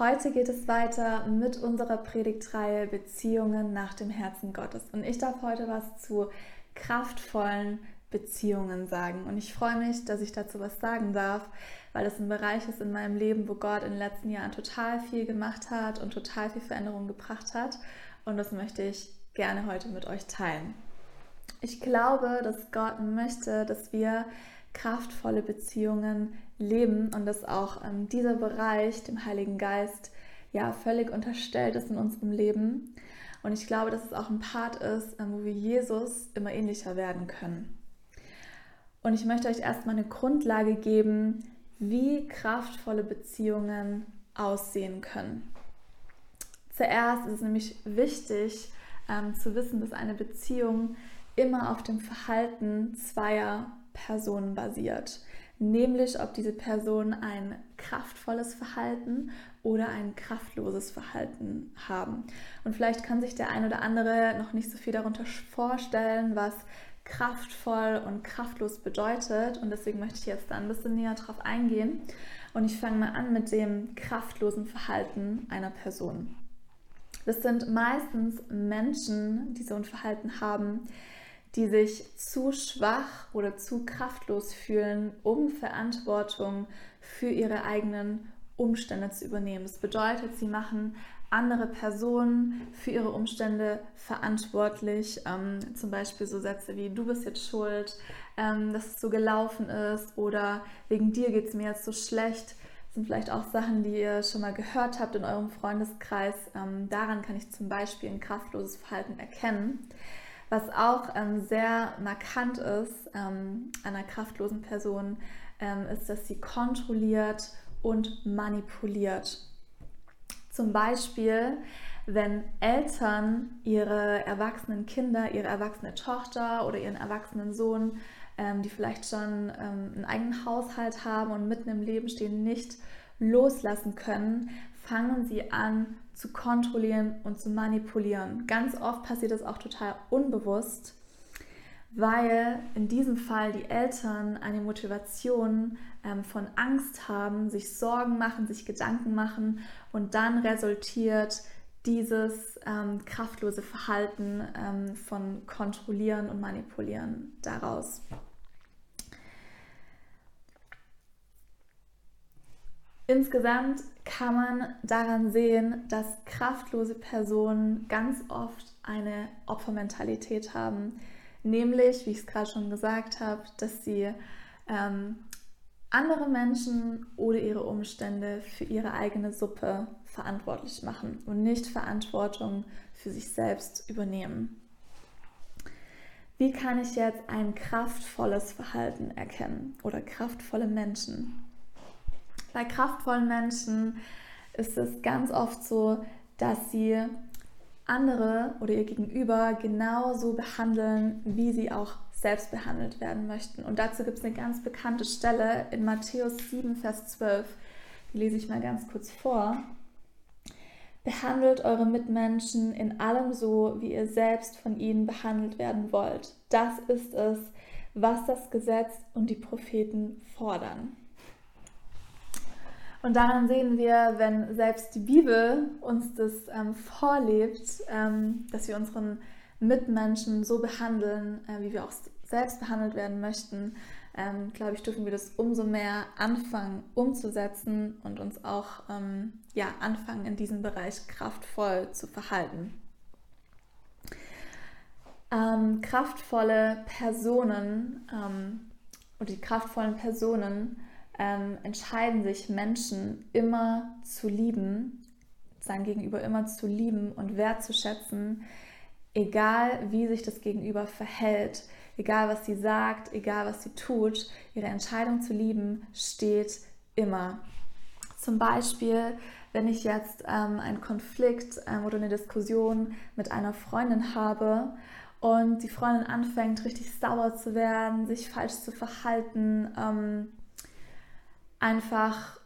Heute geht es weiter mit unserer Predigtreihe Beziehungen nach dem Herzen Gottes. Und ich darf heute was zu kraftvollen Beziehungen sagen. Und ich freue mich, dass ich dazu was sagen darf, weil es ein Bereich ist in meinem Leben, wo Gott in den letzten Jahren total viel gemacht hat und total viel Veränderung gebracht hat. Und das möchte ich gerne heute mit euch teilen. Ich glaube, dass Gott möchte, dass wir kraftvolle Beziehungen leben und dass auch ähm, dieser Bereich dem Heiligen Geist ja völlig unterstellt ist in unserem Leben. Und ich glaube, dass es auch ein Part ist, ähm, wo wir Jesus immer ähnlicher werden können. Und ich möchte euch erstmal eine Grundlage geben, wie kraftvolle Beziehungen aussehen können. Zuerst ist es nämlich wichtig ähm, zu wissen, dass eine Beziehung immer auf dem Verhalten zweier Person basiert. Nämlich, ob diese Person ein kraftvolles Verhalten oder ein kraftloses Verhalten haben. Und vielleicht kann sich der ein oder andere noch nicht so viel darunter vorstellen, was kraftvoll und kraftlos bedeutet. Und deswegen möchte ich jetzt da ein bisschen näher drauf eingehen. Und ich fange mal an mit dem kraftlosen Verhalten einer Person. Das sind meistens Menschen, die so ein Verhalten haben, die sich zu schwach oder zu kraftlos fühlen, um Verantwortung für ihre eigenen Umstände zu übernehmen. Das bedeutet, sie machen andere Personen für ihre Umstände verantwortlich. Ähm, zum Beispiel so Sätze wie du bist jetzt schuld, ähm, dass es so gelaufen ist oder wegen dir geht es mir jetzt so schlecht. Das sind vielleicht auch Sachen, die ihr schon mal gehört habt in eurem Freundeskreis. Ähm, daran kann ich zum Beispiel ein kraftloses Verhalten erkennen. Was auch ähm, sehr markant ist ähm, einer kraftlosen Person, ähm, ist, dass sie kontrolliert und manipuliert. Zum Beispiel, wenn Eltern ihre erwachsenen Kinder, ihre erwachsene Tochter oder ihren erwachsenen Sohn, ähm, die vielleicht schon ähm, einen eigenen Haushalt haben und mitten im Leben stehen, nicht loslassen können, fangen sie an zu kontrollieren und zu manipulieren. Ganz oft passiert das auch total unbewusst, weil in diesem Fall die Eltern eine Motivation ähm, von Angst haben, sich Sorgen machen, sich Gedanken machen und dann resultiert dieses ähm, kraftlose Verhalten ähm, von Kontrollieren und Manipulieren daraus. Insgesamt kann man daran sehen, dass kraftlose Personen ganz oft eine Opfermentalität haben. Nämlich, wie ich es gerade schon gesagt habe, dass sie ähm, andere Menschen oder ihre Umstände für ihre eigene Suppe verantwortlich machen und nicht Verantwortung für sich selbst übernehmen. Wie kann ich jetzt ein kraftvolles Verhalten erkennen oder kraftvolle Menschen? Bei kraftvollen Menschen ist es ganz oft so, dass sie andere oder ihr Gegenüber genauso behandeln, wie sie auch selbst behandelt werden möchten. Und dazu gibt es eine ganz bekannte Stelle in Matthäus 7, Vers 12. Die lese ich mal ganz kurz vor. Behandelt eure Mitmenschen in allem so, wie ihr selbst von ihnen behandelt werden wollt. Das ist es, was das Gesetz und die Propheten fordern. Und daran sehen wir, wenn selbst die Bibel uns das ähm, vorlebt, ähm, dass wir unseren Mitmenschen so behandeln, äh, wie wir auch selbst behandelt werden möchten, ähm, glaube ich, dürfen wir das umso mehr anfangen umzusetzen und uns auch ähm, ja, anfangen, in diesem Bereich kraftvoll zu verhalten. Ähm, kraftvolle Personen ähm, oder die kraftvollen Personen ähm, entscheiden sich Menschen immer zu lieben, sein Gegenüber immer zu lieben und wertzuschätzen, egal wie sich das Gegenüber verhält, egal was sie sagt, egal was sie tut, ihre Entscheidung zu lieben steht immer. Zum Beispiel, wenn ich jetzt ähm, einen Konflikt ähm, oder eine Diskussion mit einer Freundin habe und die Freundin anfängt richtig sauer zu werden, sich falsch zu verhalten, ähm, einfach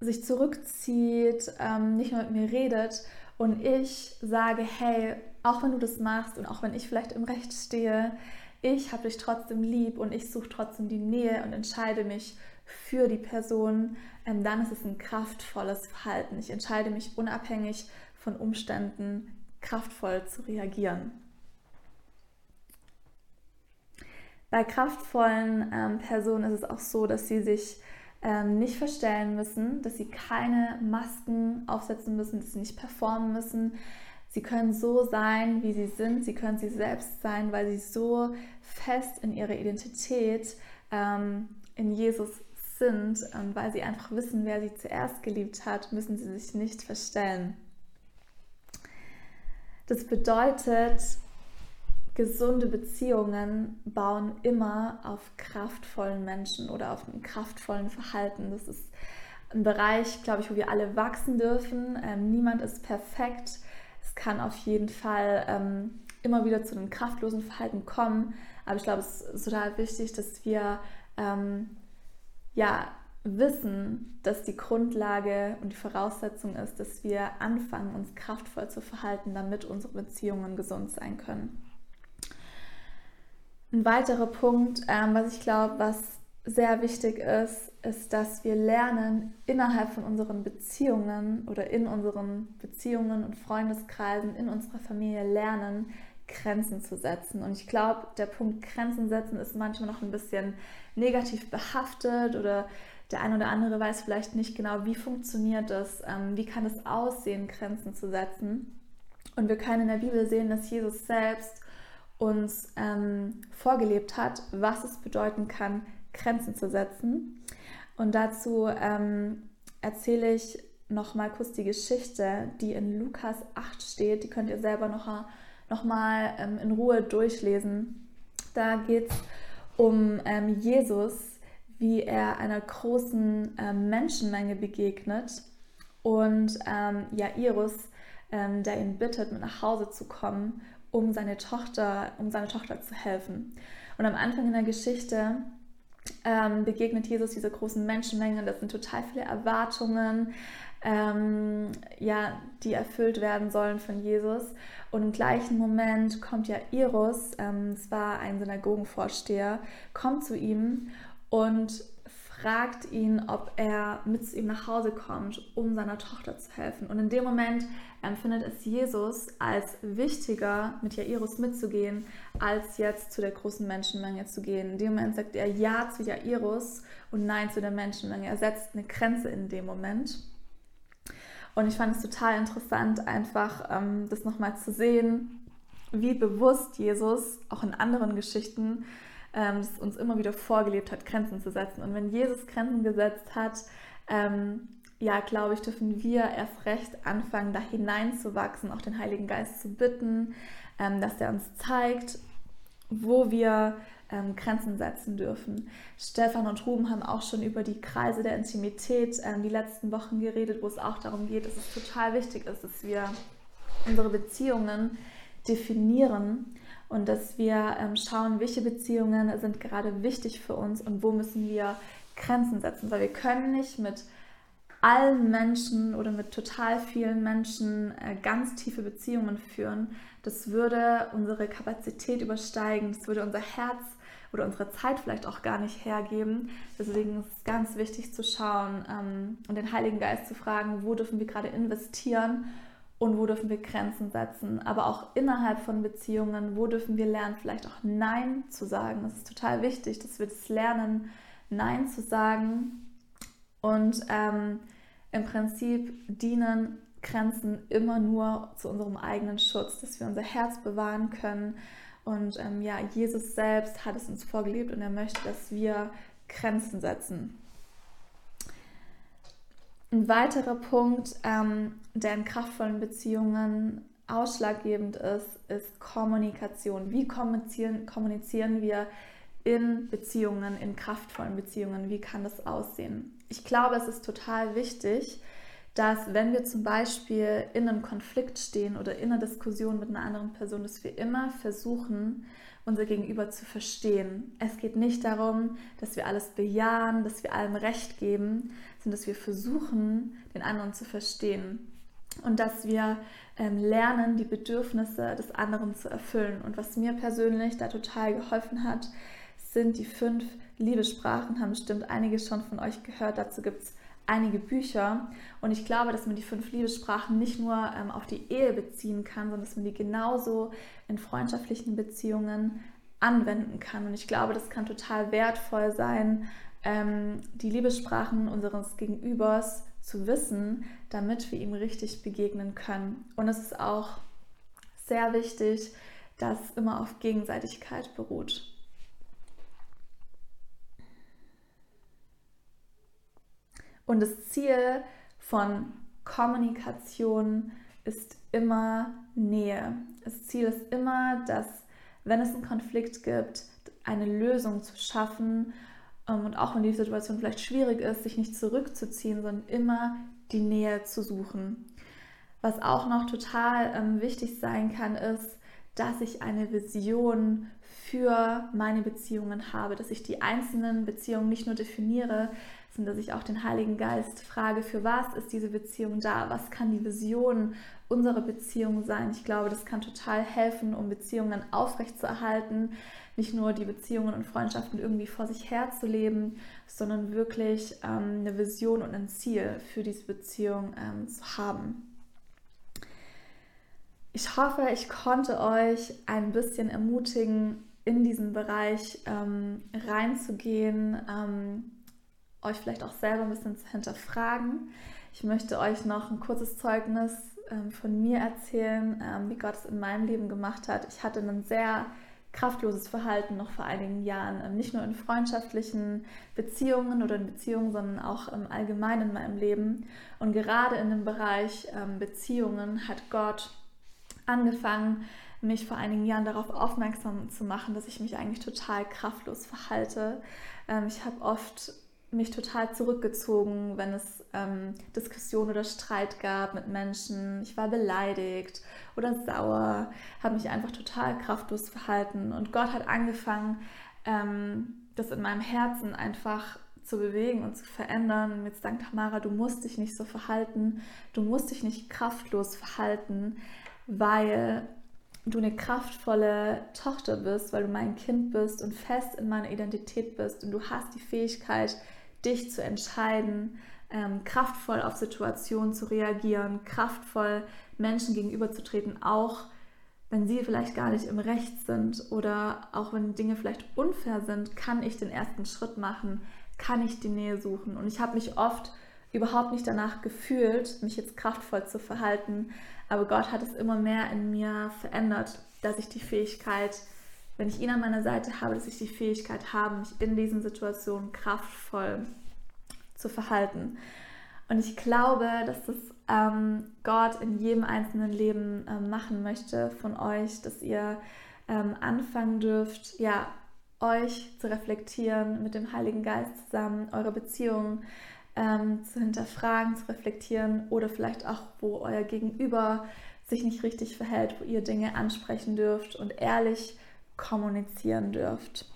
sich zurückzieht, ähm, nicht mehr mit mir redet und ich sage, hey, auch wenn du das machst und auch wenn ich vielleicht im Recht stehe, ich habe dich trotzdem lieb und ich suche trotzdem die Nähe und entscheide mich für die Person, ähm, dann ist es ein kraftvolles Verhalten. Ich entscheide mich unabhängig von Umständen kraftvoll zu reagieren. Bei kraftvollen ähm, Personen ist es auch so, dass sie sich ähm, nicht verstellen müssen, dass sie keine Masken aufsetzen müssen, dass sie nicht performen müssen. Sie können so sein, wie sie sind. Sie können sie selbst sein, weil sie so fest in ihrer Identität ähm, in Jesus sind und weil sie einfach wissen, wer sie zuerst geliebt hat, müssen sie sich nicht verstellen. Das bedeutet, gesunde Beziehungen bauen immer auf kraftvollen Menschen oder auf einem kraftvollen Verhalten. Das ist ein Bereich, glaube ich, wo wir alle wachsen dürfen. Ähm, niemand ist perfekt. Es kann auf jeden Fall ähm, immer wieder zu einem kraftlosen Verhalten kommen. Aber ich glaube, es ist total wichtig, dass wir ähm, ja, wissen, dass die Grundlage und die Voraussetzung ist, dass wir anfangen, uns kraftvoll zu verhalten, damit unsere Beziehungen gesund sein können. Ein weiterer Punkt, ähm, was ich glaube, was sehr wichtig ist, ist, dass wir lernen, innerhalb von unseren Beziehungen oder in unseren Beziehungen und Freundeskreisen, in unserer Familie lernen, Grenzen zu setzen. Und ich glaube, der Punkt Grenzen setzen ist manchmal noch ein bisschen negativ behaftet oder der eine oder andere weiß vielleicht nicht genau, wie funktioniert das, ähm, wie kann es aussehen, Grenzen zu setzen. Und wir können in der Bibel sehen, dass Jesus selbst uns ähm, vorgelebt hat, was es bedeuten kann, Grenzen zu setzen. Und dazu ähm, erzähle ich noch mal kurz die Geschichte, die in Lukas 8 steht. Die könnt ihr selber noch, noch mal ähm, in Ruhe durchlesen. Da geht es um ähm, Jesus, wie er einer großen ähm, Menschenmenge begegnet und ähm, Jairus, ähm, der ihn bittet, mit nach Hause zu kommen, um seine Tochter, um seine Tochter zu helfen. Und am Anfang in der Geschichte ähm, begegnet Jesus dieser großen Menschenmenge. Das sind total viele Erwartungen, ähm, ja, die erfüllt werden sollen von Jesus. Und im gleichen Moment kommt ja Iris, ähm, es war ein Synagogenvorsteher, kommt zu ihm und fragt ihn, ob er mit zu ihm nach Hause kommt, um seiner Tochter zu helfen. Und in dem Moment empfindet es Jesus als wichtiger, mit Jairus mitzugehen, als jetzt zu der großen Menschenmenge zu gehen. In dem Moment sagt er Ja zu Jairus und Nein zu der Menschenmenge. Er setzt eine Grenze in dem Moment. Und ich fand es total interessant, einfach ähm, das nochmal zu sehen, wie bewusst Jesus auch in anderen Geschichten ähm, das uns immer wieder vorgelebt hat, Grenzen zu setzen. Und wenn Jesus Grenzen gesetzt hat, ähm, ja, glaube ich, dürfen wir erst recht anfangen, da hineinzuwachsen, auch den Heiligen Geist zu bitten, ähm, dass er uns zeigt, wo wir ähm, Grenzen setzen dürfen. Stefan und Ruben haben auch schon über die Kreise der Intimität ähm, die letzten Wochen geredet, wo es auch darum geht, dass es total wichtig ist, dass wir unsere Beziehungen definieren und dass wir ähm, schauen, welche Beziehungen sind gerade wichtig für uns und wo müssen wir Grenzen setzen, weil wir können nicht mit allen Menschen oder mit total vielen Menschen äh, ganz tiefe Beziehungen führen. Das würde unsere Kapazität übersteigen, das würde unser Herz oder unsere Zeit vielleicht auch gar nicht hergeben. Deswegen ist es ganz wichtig zu schauen ähm, und den Heiligen Geist zu fragen, wo dürfen wir gerade investieren und wo dürfen wir Grenzen setzen. Aber auch innerhalb von Beziehungen, wo dürfen wir lernen, vielleicht auch Nein zu sagen. Das ist total wichtig, dass wir das lernen, Nein zu sagen. Und ähm, im Prinzip dienen Grenzen immer nur zu unserem eigenen Schutz, dass wir unser Herz bewahren können und ähm, ja, Jesus selbst hat es uns vorgelebt und er möchte, dass wir Grenzen setzen. Ein weiterer Punkt, ähm, der in kraftvollen Beziehungen ausschlaggebend ist, ist Kommunikation. Wie kommunizieren, kommunizieren wir in Beziehungen, in kraftvollen Beziehungen? Wie kann das aussehen? Ich glaube, es ist total wichtig, dass wenn wir zum Beispiel in einem Konflikt stehen oder in einer Diskussion mit einer anderen Person, dass wir immer versuchen, unser Gegenüber zu verstehen. Es geht nicht darum, dass wir alles bejahen, dass wir allem Recht geben, sondern dass wir versuchen, den anderen zu verstehen und dass wir ähm, lernen, die Bedürfnisse des anderen zu erfüllen. Und was mir persönlich da total geholfen hat, sind die fünf Liebessprachen haben bestimmt einige schon von euch gehört. Dazu gibt es einige Bücher. Und ich glaube, dass man die fünf Liebessprachen nicht nur ähm, auf die Ehe beziehen kann, sondern dass man die genauso in freundschaftlichen Beziehungen anwenden kann. Und ich glaube, das kann total wertvoll sein, ähm, die Liebessprachen unseres Gegenübers zu wissen, damit wir ihm richtig begegnen können. Und es ist auch sehr wichtig, dass immer auf Gegenseitigkeit beruht. Und das Ziel von Kommunikation ist immer Nähe. Das Ziel ist immer, dass, wenn es einen Konflikt gibt, eine Lösung zu schaffen ähm, und auch wenn die Situation vielleicht schwierig ist, sich nicht zurückzuziehen, sondern immer die Nähe zu suchen. Was auch noch total ähm, wichtig sein kann, ist, dass ich eine Vision für meine Beziehungen habe, dass ich die einzelnen Beziehungen nicht nur definiere, sondern dass ich auch den Heiligen Geist frage, für was ist diese Beziehung da? Was kann die Vision unserer Beziehung sein? Ich glaube, das kann total helfen, um Beziehungen aufrechtzuerhalten, nicht nur die Beziehungen und Freundschaften irgendwie vor sich her zu leben, sondern wirklich ähm, eine Vision und ein Ziel für diese Beziehung ähm, zu haben. Ich hoffe, ich konnte euch ein bisschen ermutigen, in diesen Bereich ähm, reinzugehen, ähm, euch vielleicht auch selber ein bisschen zu hinterfragen. Ich möchte euch noch ein kurzes Zeugnis ähm, von mir erzählen, ähm, wie Gott es in meinem Leben gemacht hat. Ich hatte ein sehr kraftloses Verhalten noch vor einigen Jahren, ähm, nicht nur in freundschaftlichen Beziehungen oder in Beziehungen, sondern auch im Allgemeinen in meinem Leben. Und gerade in dem Bereich ähm, Beziehungen hat Gott angefangen, mich vor einigen Jahren darauf aufmerksam zu machen, dass ich mich eigentlich total kraftlos verhalte. Ähm, ich habe oft mich total zurückgezogen, wenn es ähm, Diskussion oder Streit gab mit Menschen. Ich war beleidigt oder sauer, habe mich einfach total kraftlos verhalten. Und Gott hat angefangen, ähm, das in meinem Herzen einfach zu bewegen und zu verändern. Und mir zu Tamara, du musst dich nicht so verhalten, du musst dich nicht kraftlos verhalten, weil du eine kraftvolle Tochter bist, weil du mein Kind bist und fest in meiner Identität bist und du hast die Fähigkeit, dich zu entscheiden, ähm, kraftvoll auf Situationen zu reagieren, kraftvoll Menschen gegenüberzutreten, auch wenn sie vielleicht gar nicht im Recht sind oder auch wenn Dinge vielleicht unfair sind, kann ich den ersten Schritt machen, kann ich die Nähe suchen. Und ich habe mich oft überhaupt nicht danach gefühlt, mich jetzt kraftvoll zu verhalten, aber Gott hat es immer mehr in mir verändert, dass ich die Fähigkeit, wenn ich ihn an meiner Seite habe, dass ich die Fähigkeit habe, mich in diesen Situationen kraftvoll zu verhalten. Und ich glaube, dass das ähm, Gott in jedem einzelnen Leben ähm, machen möchte von euch, dass ihr ähm, anfangen dürft, ja, euch zu reflektieren mit dem Heiligen Geist zusammen, eure Beziehungen ähm, zu hinterfragen, zu reflektieren oder vielleicht auch, wo euer Gegenüber sich nicht richtig verhält, wo ihr Dinge ansprechen dürft und ehrlich kommunizieren dürft.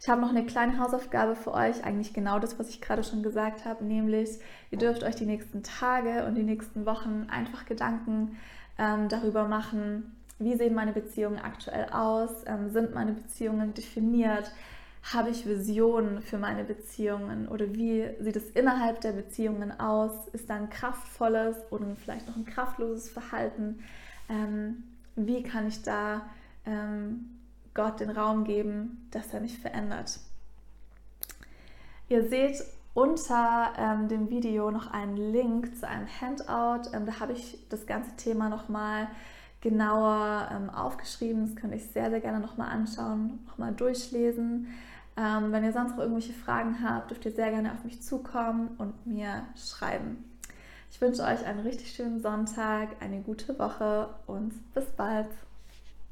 Ich habe noch eine kleine Hausaufgabe für euch, eigentlich genau das, was ich gerade schon gesagt habe, nämlich ihr dürft euch die nächsten Tage und die nächsten Wochen einfach Gedanken ähm, darüber machen, wie sehen meine Beziehungen aktuell aus, ähm, sind meine Beziehungen definiert, habe ich Visionen für meine Beziehungen oder wie sieht es innerhalb der Beziehungen aus, ist da ein kraftvolles oder vielleicht noch ein kraftloses Verhalten, ähm, wie kann ich da ähm, Gott den Raum geben, dass er mich verändert. Ihr seht unter ähm, dem Video noch einen Link zu einem Handout. Ähm, da habe ich das ganze Thema nochmal genauer ähm, aufgeschrieben. Das könnt ihr euch sehr, sehr gerne nochmal anschauen, nochmal durchlesen. Ähm, wenn ihr sonst noch irgendwelche Fragen habt, dürft ihr sehr gerne auf mich zukommen und mir schreiben. Ich wünsche euch einen richtig schönen Sonntag, eine gute Woche und bis bald.